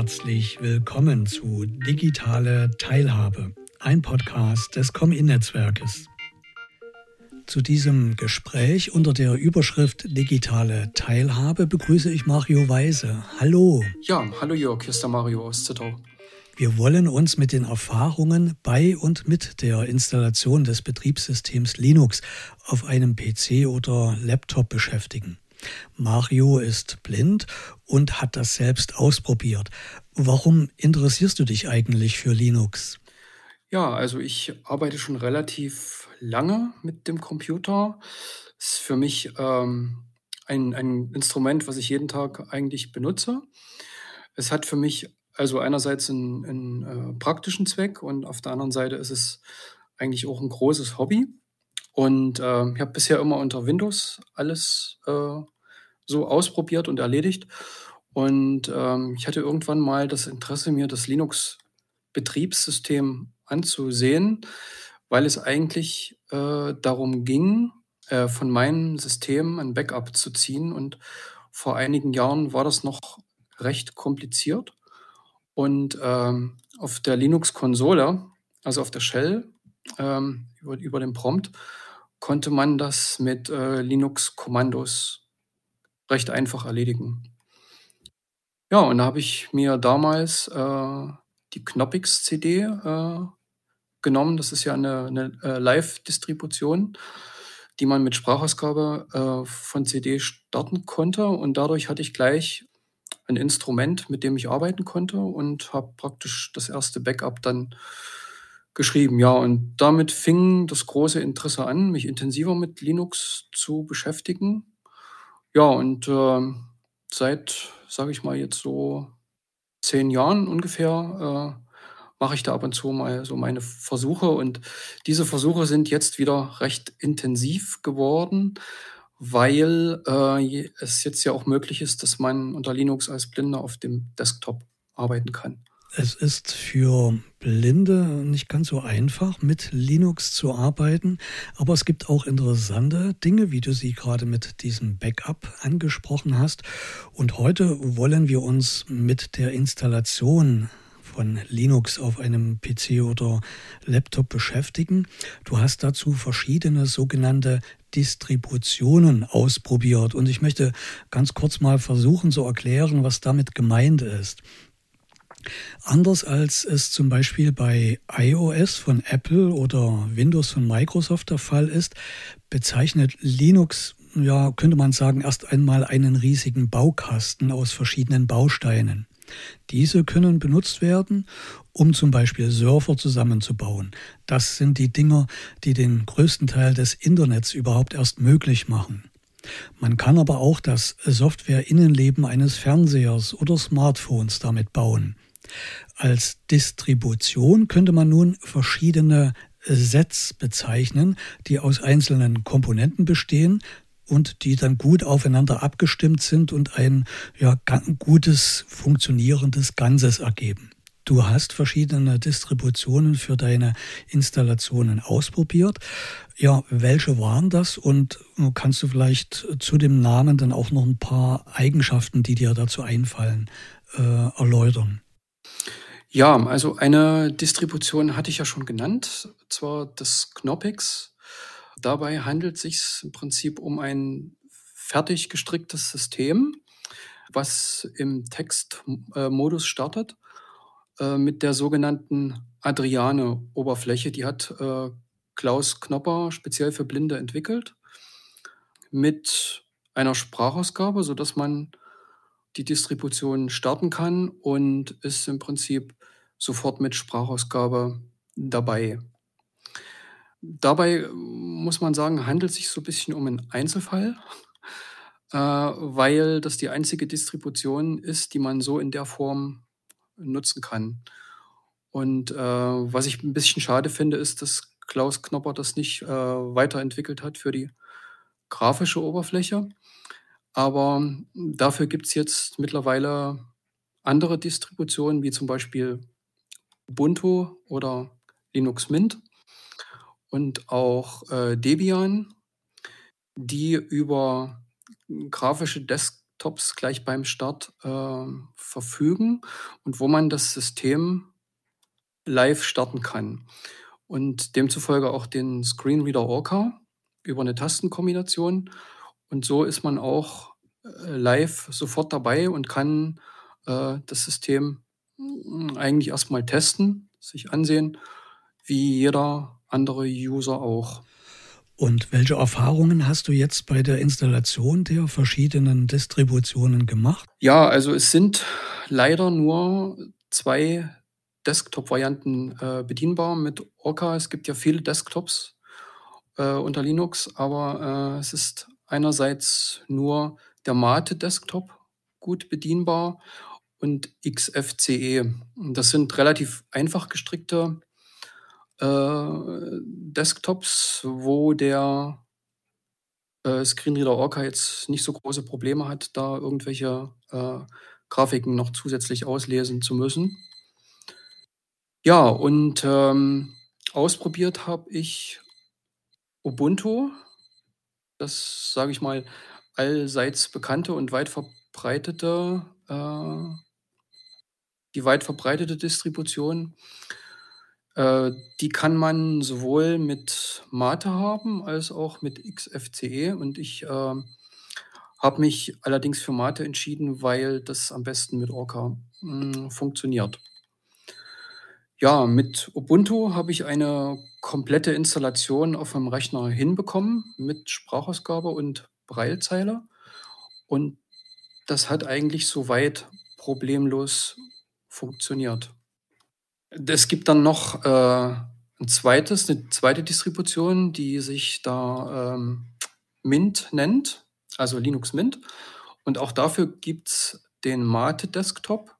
herzlich willkommen zu Digitale Teilhabe, ein Podcast des Com-In-Netzwerkes. Zu diesem Gespräch unter der Überschrift Digitale Teilhabe begrüße ich Mario Weise. Hallo. Ja, hallo Jörg, hier ist der Mario aus Zittau. Wir wollen uns mit den Erfahrungen bei und mit der Installation des Betriebssystems Linux auf einem PC oder Laptop beschäftigen. Mario ist blind und hat das selbst ausprobiert. Warum interessierst du dich eigentlich für Linux? Ja, also ich arbeite schon relativ lange mit dem Computer. Ist für mich ähm, ein, ein Instrument, was ich jeden Tag eigentlich benutze. Es hat für mich also einerseits einen, einen äh, praktischen Zweck und auf der anderen Seite ist es eigentlich auch ein großes Hobby. Und äh, ich habe bisher immer unter Windows alles äh, so ausprobiert und erledigt. Und ähm, ich hatte irgendwann mal das Interesse, mir das Linux-Betriebssystem anzusehen, weil es eigentlich äh, darum ging, äh, von meinem System ein Backup zu ziehen. Und vor einigen Jahren war das noch recht kompliziert. Und ähm, auf der Linux-Konsole, also auf der Shell, ähm, über, über den Prompt, konnte man das mit äh, Linux-Kommandos recht einfach erledigen. Ja, und da habe ich mir damals äh, die Knoppix-CD äh, genommen. Das ist ja eine, eine äh, Live-Distribution, die man mit Sprachausgabe äh, von CD starten konnte. Und dadurch hatte ich gleich ein Instrument, mit dem ich arbeiten konnte und habe praktisch das erste Backup dann geschrieben. Ja, und damit fing das große Interesse an, mich intensiver mit Linux zu beschäftigen. Ja, und äh, seit, sage ich mal, jetzt so zehn Jahren ungefähr äh, mache ich da ab und zu mal so meine Versuche. Und diese Versuche sind jetzt wieder recht intensiv geworden, weil äh, es jetzt ja auch möglich ist, dass man unter Linux als Blinder auf dem Desktop arbeiten kann. Es ist für Blinde nicht ganz so einfach, mit Linux zu arbeiten, aber es gibt auch interessante Dinge, wie du sie gerade mit diesem Backup angesprochen hast. Und heute wollen wir uns mit der Installation von Linux auf einem PC oder Laptop beschäftigen. Du hast dazu verschiedene sogenannte Distributionen ausprobiert und ich möchte ganz kurz mal versuchen zu erklären, was damit gemeint ist. Anders als es zum Beispiel bei iOS von Apple oder Windows von Microsoft der Fall ist, bezeichnet Linux, ja, könnte man sagen, erst einmal einen riesigen Baukasten aus verschiedenen Bausteinen. Diese können benutzt werden, um zum Beispiel Surfer zusammenzubauen. Das sind die Dinger, die den größten Teil des Internets überhaupt erst möglich machen. Man kann aber auch das Software-Innenleben eines Fernsehers oder Smartphones damit bauen. Als Distribution könnte man nun verschiedene Sets bezeichnen, die aus einzelnen Komponenten bestehen, und die dann gut aufeinander abgestimmt sind und ein ja, gutes, funktionierendes Ganzes ergeben. Du hast verschiedene Distributionen für deine Installationen ausprobiert. Ja, welche waren das? Und kannst du vielleicht zu dem Namen dann auch noch ein paar Eigenschaften, die dir dazu einfallen, äh, erläutern? Ja, also eine Distribution hatte ich ja schon genannt, zwar das Knoppix Dabei handelt es sich im Prinzip um ein fertig gestricktes System, was im Textmodus startet äh, mit der sogenannten Adriane-Oberfläche. Die hat äh, Klaus Knopper speziell für Blinde entwickelt mit einer Sprachausgabe, sodass man die Distribution starten kann und ist im Prinzip sofort mit Sprachausgabe dabei. Dabei muss man sagen, handelt es sich so ein bisschen um einen Einzelfall, äh, weil das die einzige Distribution ist, die man so in der Form nutzen kann. Und äh, was ich ein bisschen schade finde, ist, dass Klaus Knopper das nicht äh, weiterentwickelt hat für die grafische Oberfläche. Aber dafür gibt es jetzt mittlerweile andere Distributionen, wie zum Beispiel Ubuntu oder Linux Mint und auch äh, Debian, die über grafische Des Desktops gleich beim Start äh, verfügen und wo man das System live starten kann. Und demzufolge auch den Screenreader Orca über eine Tastenkombination. Und so ist man auch äh, live sofort dabei und kann äh, das System mm, eigentlich erstmal testen, sich ansehen, wie jeder andere User auch. Und welche Erfahrungen hast du jetzt bei der Installation der verschiedenen Distributionen gemacht? Ja, also es sind leider nur zwei Desktop-Varianten äh, bedienbar mit Orca. Es gibt ja viele Desktops äh, unter Linux, aber äh, es ist einerseits nur der Mate Desktop gut bedienbar und XFCE. Das sind relativ einfach gestrickte äh, Desktops, wo der äh, Screenreader Orca jetzt nicht so große Probleme hat, da irgendwelche äh, Grafiken noch zusätzlich auslesen zu müssen. Ja, und ähm, ausprobiert habe ich Ubuntu, das sage ich mal allseits bekannte und weit verbreitete, äh, die weit verbreitete Distribution. Äh, die kann man sowohl mit Mate haben als auch mit XFCE. Und ich äh, habe mich allerdings für Mate entschieden, weil das am besten mit Orca mh, hm, funktioniert. Ja, mit Ubuntu habe ich eine komplette Installation auf meinem Rechner hinbekommen mit Sprachausgabe und Braillezeile. Und das hat eigentlich soweit problemlos funktioniert. Es gibt dann noch äh, ein zweites, eine zweite Distribution, die sich da ähm, Mint nennt, also Linux Mint. Und auch dafür gibt es den Mate Desktop.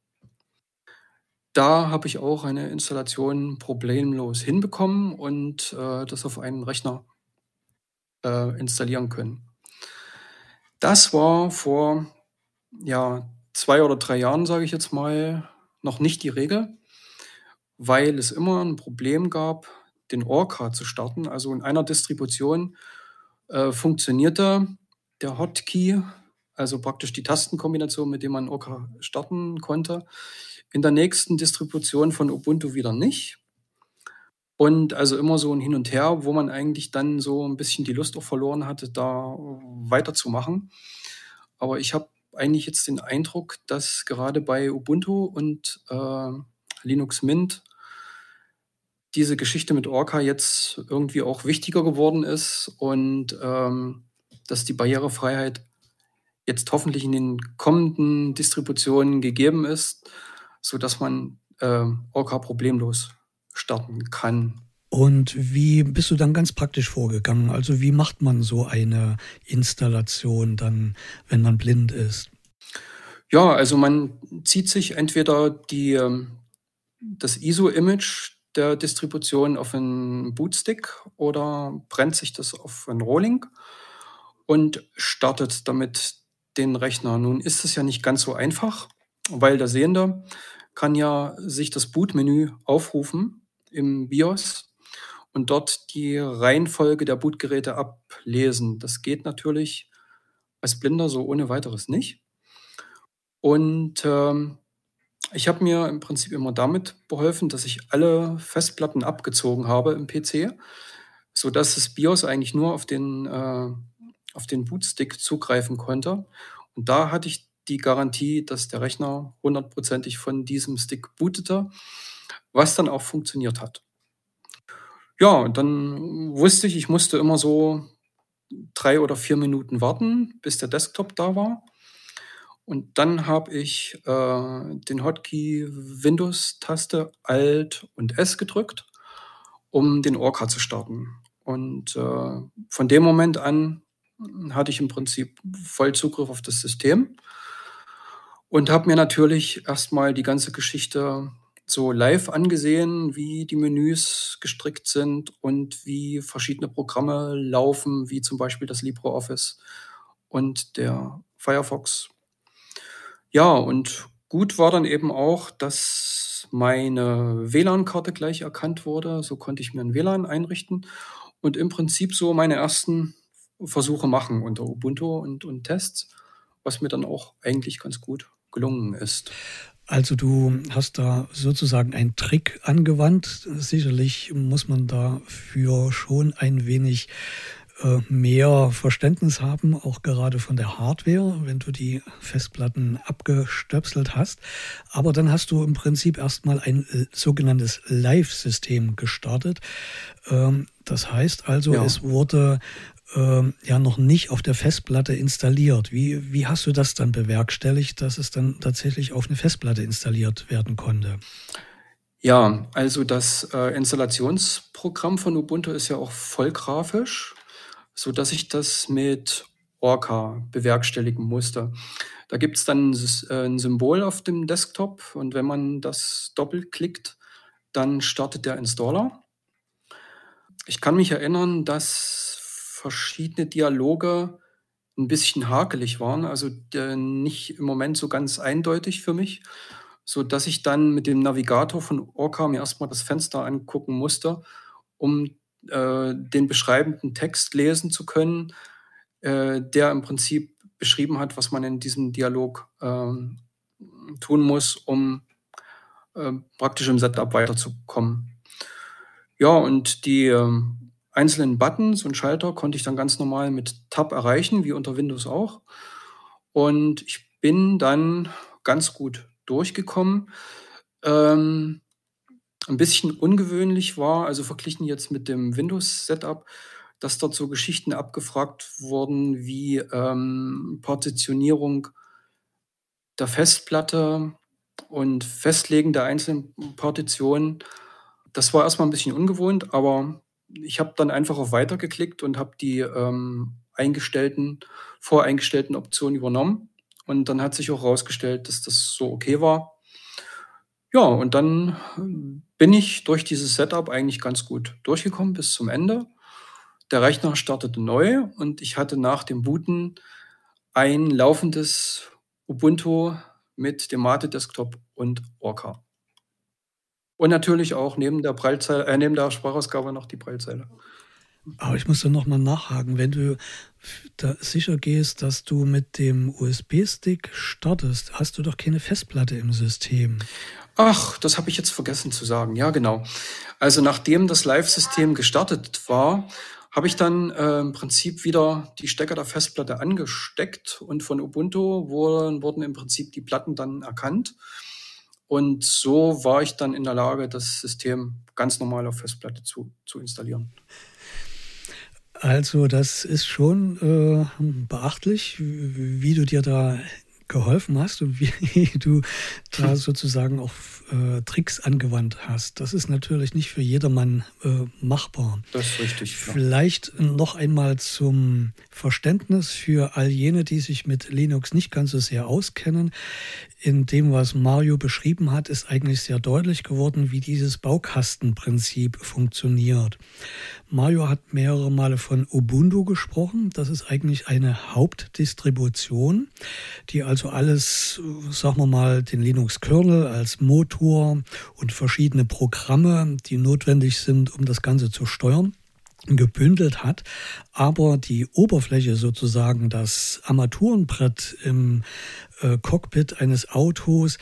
Da habe ich auch eine Installation problemlos hinbekommen und äh, das auf einen Rechner äh, installieren können. Das war vor ja, zwei oder drei Jahren, sage ich jetzt mal, noch nicht die Regel weil es immer ein Problem gab, den Orca zu starten. Also in einer Distribution äh, funktionierte der Hotkey, also praktisch die Tastenkombination, mit der man Orca starten konnte. In der nächsten Distribution von Ubuntu wieder nicht. Und also immer so ein Hin und Her, wo man eigentlich dann so ein bisschen die Lust auch verloren hatte, da weiterzumachen. Aber ich habe eigentlich jetzt den Eindruck, dass gerade bei Ubuntu und äh, Linux Mint diese Geschichte mit Orca jetzt irgendwie auch wichtiger geworden ist und ähm, dass die Barrierefreiheit jetzt hoffentlich in den kommenden Distributionen gegeben ist, sodass man äh, Orca problemlos starten kann. Und wie bist du dann ganz praktisch vorgegangen? Also wie macht man so eine Installation dann, wenn man blind ist? Ja, also man zieht sich entweder die, ähm, das ISO-Image der Distribution auf einen Bootstick oder brennt sich das auf ein Rolling und startet damit den Rechner. Nun ist es ja nicht ganz so einfach, weil der Sehende kann ja sich das Bootmenü aufrufen im BIOS und dort die Reihenfolge der Bootgeräte ablesen. Das geht natürlich als Blinder so ohne weiteres nicht. Und ähm, ich habe mir im Prinzip immer damit beholfen, dass ich alle Festplatten abgezogen habe im PC, sodass das BIOS eigentlich nur auf den, äh, auf den Bootstick zugreifen konnte. Und da hatte ich die Garantie, dass der Rechner hundertprozentig von diesem Stick bootete, was dann auch funktioniert hat. Ja, dann wusste ich, ich musste immer so drei oder vier Minuten warten, bis der Desktop da war. Und dann habe ich äh, den Hotkey Windows-Taste Alt und S gedrückt, um den Orca zu starten. Und äh, von dem Moment an hatte ich im Prinzip voll Zugriff auf das System und habe mir natürlich erstmal die ganze Geschichte so live angesehen, wie die Menüs gestrickt sind und wie verschiedene Programme laufen, wie zum Beispiel das LibreOffice und der Firefox. Ja, und gut war dann eben auch, dass meine WLAN-Karte gleich erkannt wurde. So konnte ich mir ein WLAN einrichten und im Prinzip so meine ersten Versuche machen unter Ubuntu und, und Tests. was mir dann auch eigentlich ganz gut gelungen ist. Also du hast da sozusagen einen Trick angewandt. Sicherlich muss man dafür schon ein wenig äh, mehr Verständnis haben, auch gerade von der Hardware, wenn du die Festplatten abgestöpselt hast. Aber dann hast du im Prinzip erstmal ein äh, sogenanntes Live-System gestartet. Ähm, das heißt also, ja. es wurde ähm, ja noch nicht auf der Festplatte installiert. Wie, wie hast du das dann bewerkstelligt, dass es dann tatsächlich auf eine Festplatte installiert werden konnte? Ja, also das äh, Installationsprogramm von Ubuntu ist ja auch vollgrafisch, so dass ich das mit Orca bewerkstelligen musste. Da gibt es dann äh, ein Symbol auf dem Desktop und wenn man das doppelklickt, dann startet der Installer. Ich kann mich erinnern, dass verschiedene Dialoge ein bisschen hakelig waren, also nicht im Moment so ganz eindeutig für mich, so dass ich dann mit dem Navigator von Orca mir erstmal das Fenster angucken musste, um äh, den beschreibenden Text lesen zu können, äh, der im Prinzip beschrieben hat, was man in diesem Dialog äh, tun muss, um äh, praktisch im Setup weiterzukommen. Ja, und die ähm, einzelnen Buttons und Schalter konnte ich dann ganz normal mit Tab erreichen, wie unter Windows auch. Und ich bin dann ganz gut durchgekommen. Ähm, ein bisschen ungewöhnlich war, also verglichen jetzt mit dem Windows-Setup, dass dort so Geschichten abgefragt wurden wie ähm, Partitionierung der Festplatte und Festlegen der einzelnen Partitionen. Das war erstmal ein bisschen ungewohnt, aber ich habe dann einfach auf Weiter geklickt und habe die ähm, eingestellten, voreingestellten Optionen übernommen. Und dann hat sich auch herausgestellt, dass das so okay war. Ja, und dann äh, bin ich durch dieses Setup eigentlich ganz gut durchgekommen bis zum Ende. Der Rechner startete neu und ich hatte nach dem Booten ein laufendes Ubuntu mit dem Mate Desktop und Orca. Und natürlich auch neben der, Prallzeile, äh, neben der Sprachausgabe noch die Prallzeile. Aber ich muss da nochmal nachhaken, wenn du da sicher gehst, dass du mit dem USB-Stick startest, hast du doch keine Festplatte im System. Ach, das habe ich jetzt vergessen zu sagen. Ja, genau. Also nachdem das Live-System gestartet war, habe ich dann äh, im Prinzip wieder die Stecker der Festplatte angesteckt und von Ubuntu wurden, wurden im Prinzip die Platten dann erkannt. Und so war ich dann in der Lage, das System ganz normal auf Festplatte zu, zu installieren. Also das ist schon äh, beachtlich, wie, wie du dir da geholfen hast und wie du da sozusagen auch äh, Tricks angewandt hast. Das ist natürlich nicht für jedermann äh, machbar. Das ist richtig. Ja. Vielleicht noch einmal zum Verständnis für all jene, die sich mit Linux nicht ganz so sehr auskennen. In dem, was Mario beschrieben hat, ist eigentlich sehr deutlich geworden, wie dieses Baukastenprinzip funktioniert. Mario hat mehrere Male von Ubuntu gesprochen. Das ist eigentlich eine Hauptdistribution, die also alles, sagen wir mal, den Linux-Kernel als Motor und verschiedene Programme, die notwendig sind, um das Ganze zu steuern, gebündelt hat, aber die Oberfläche sozusagen, das Armaturenbrett im äh, Cockpit eines Autos,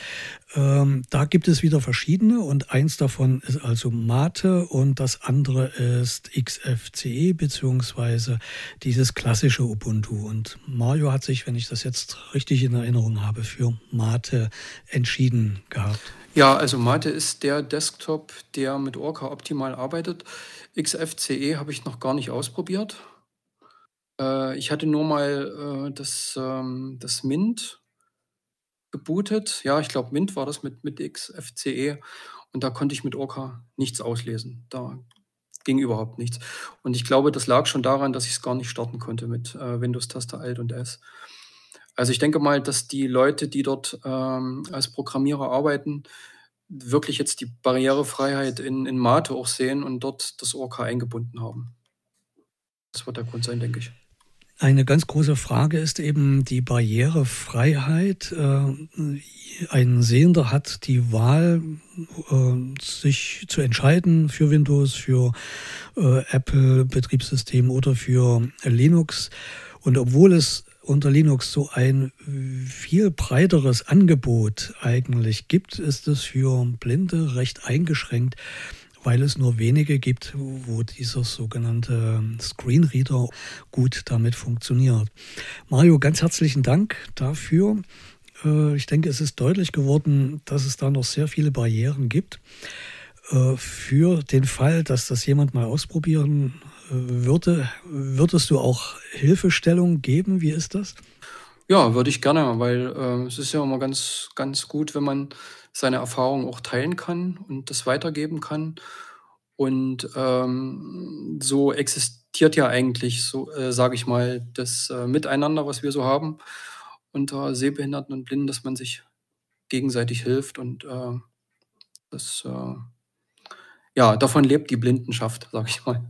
ähm, da gibt es wieder verschiedene und eins davon ist also Mate und das andere ist XFCE beziehungsweise dieses klassische Ubuntu. Und Mario hat sich, wenn ich das jetzt richtig in Erinnerung habe, für Mate entschieden gehabt. Ja, also Mate ist der Desktop, der mit Orca optimal arbeitet. XFCE habe ich noch gar nicht ausprobiert. Äh, ich hatte nur mal äh, das, ähm, das Mint gebootet. Ja, ich glaube, Mint war das mit, mit XFCE. Und da konnte ich mit Orca nichts auslesen. Da ging überhaupt nichts. Und ich glaube, das lag schon daran, dass ich es gar nicht starten konnte mit äh, Windows-Taste Alt und S. Also ich denke mal, dass die Leute, die dort ähm, als Programmierer arbeiten, wirklich jetzt die Barrierefreiheit in, in Mate auch sehen und dort das OK eingebunden haben. Das wird der Grund sein, denke ich. Eine ganz große Frage ist eben die Barrierefreiheit. Äh, ein Sehender hat die Wahl, äh, sich zu entscheiden für Windows, für äh, Apple-Betriebssystem oder für Linux. Und obwohl es unter Linux so ein viel breiteres Angebot eigentlich gibt, ist es für Blinde recht eingeschränkt, weil es nur wenige gibt, wo dieser sogenannte Screenreader gut damit funktioniert. Mario, ganz herzlichen Dank dafür. Äh, ich denke, es ist deutlich geworden, dass es da noch sehr viele Barrieren gibt. Äh, für den Fall, dass das jemand mal ausprobieren würde, würdest du auch Hilfestellung geben? Wie ist das? Ja, würde ich gerne, weil äh, es ist ja immer ganz, ganz gut, wenn man seine Erfahrungen auch teilen kann und das weitergeben kann. Und ähm, so existiert ja eigentlich, so äh, sage ich mal, das äh, Miteinander, was wir so haben unter Sehbehinderten und Blinden, dass man sich gegenseitig hilft und äh, das äh, ja, davon lebt die Blindenschaft, sag ich mal.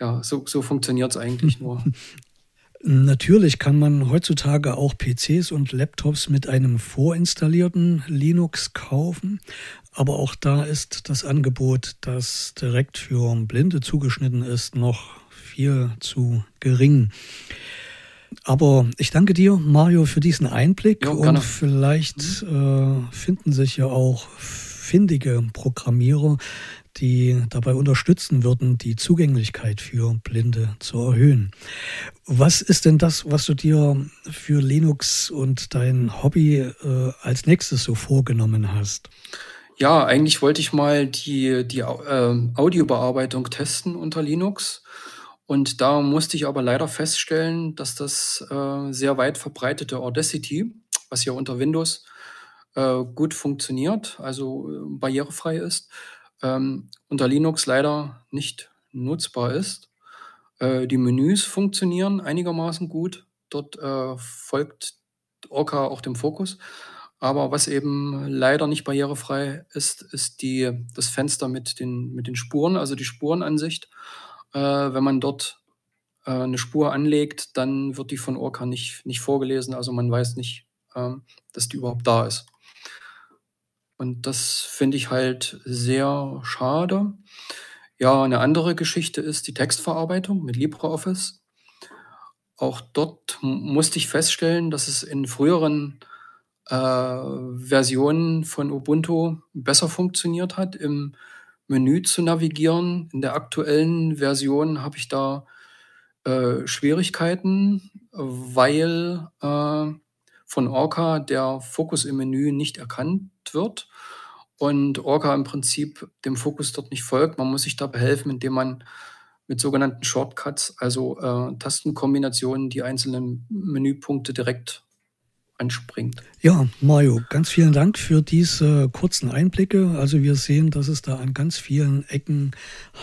Ja, so, so funktioniert es eigentlich nur. Natürlich kann man heutzutage auch PCs und Laptops mit einem vorinstallierten Linux kaufen, aber auch da ist das Angebot, das direkt für Blinde zugeschnitten ist, noch viel zu gering. Aber ich danke dir, Mario, für diesen Einblick jo, und vielleicht äh, finden sich ja auch findige Programmierer, die dabei unterstützen würden, die Zugänglichkeit für Blinde zu erhöhen. Was ist denn das, was du dir für Linux und dein Hobby äh, als nächstes so vorgenommen hast? Ja, eigentlich wollte ich mal die, die äh, Audiobearbeitung testen unter Linux. Und da musste ich aber leider feststellen, dass das äh, sehr weit verbreitete Audacity, was ja unter Windows äh, gut funktioniert, also äh, barrierefrei ist, ähm, unter Linux leider nicht nutzbar ist. Äh, die Menüs funktionieren einigermaßen gut. Dort äh, folgt Orca auch dem Fokus. Aber was eben leider nicht barrierefrei ist, ist die, das Fenster mit den, mit den Spuren, also die Spurenansicht. Äh, wenn man dort äh, eine Spur anlegt, dann wird die von Orca nicht, nicht vorgelesen. Also man weiß nicht, ähm, dass die überhaupt da ist. Und das finde ich halt sehr schade. Ja, eine andere Geschichte ist die Textverarbeitung mit LibreOffice. Auch dort musste ich feststellen, dass es in früheren äh, Versionen von Ubuntu besser funktioniert hat, im Menü zu navigieren. In der aktuellen Version habe ich da äh, Schwierigkeiten, weil äh, von Orca der Fokus im Menü nicht erkannt wird und Orca im Prinzip dem Fokus dort nicht folgt. Man muss sich da behelfen, indem man mit sogenannten Shortcuts, also äh, Tastenkombinationen, die einzelnen Menüpunkte direkt anspringt. Ja, Mario, ganz vielen Dank für diese kurzen Einblicke. Also wir sehen, dass es da an ganz vielen Ecken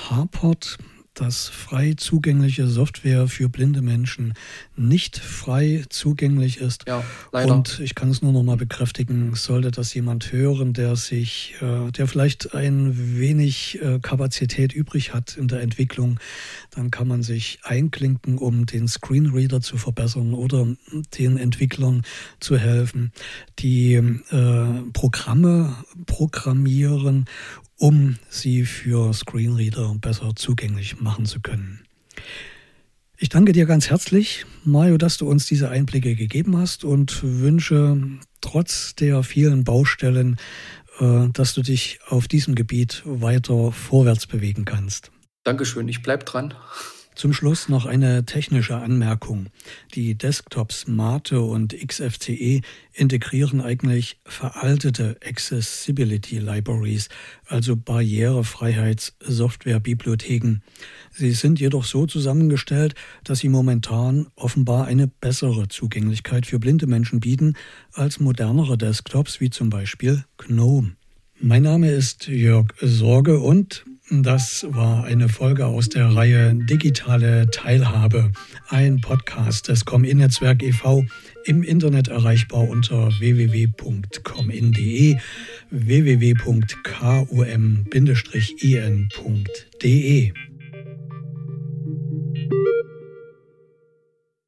hapert dass frei zugängliche Software für blinde Menschen nicht frei zugänglich ist. Ja, leider. Und ich kann es nur noch mal bekräftigen, sollte das jemand hören, der sich, äh, der vielleicht ein wenig äh, Kapazität übrig hat in der Entwicklung, dann kann man sich einklinken, um den Screenreader zu verbessern oder den Entwicklern zu helfen, die äh, Programme programmieren um sie für Screenreader besser zugänglich machen zu können. Ich danke dir ganz herzlich, Mario, dass du uns diese Einblicke gegeben hast und wünsche trotz der vielen Baustellen, äh, dass du dich auf diesem Gebiet weiter vorwärts bewegen kannst. Dankeschön, ich bleibe dran. Zum Schluss noch eine technische Anmerkung. Die Desktops Mate und XFCE integrieren eigentlich veraltete Accessibility Libraries, also Barrierefreiheitssoftwarebibliotheken. Sie sind jedoch so zusammengestellt, dass sie momentan offenbar eine bessere Zugänglichkeit für blinde Menschen bieten als modernere Desktops wie zum Beispiel GNOME. Mein Name ist Jörg Sorge und das war eine Folge aus der Reihe Digitale Teilhabe, ein Podcast des Com-In-Netzwerk e.V. im Internet erreichbar unter www.comin.de, www.cum-in.de.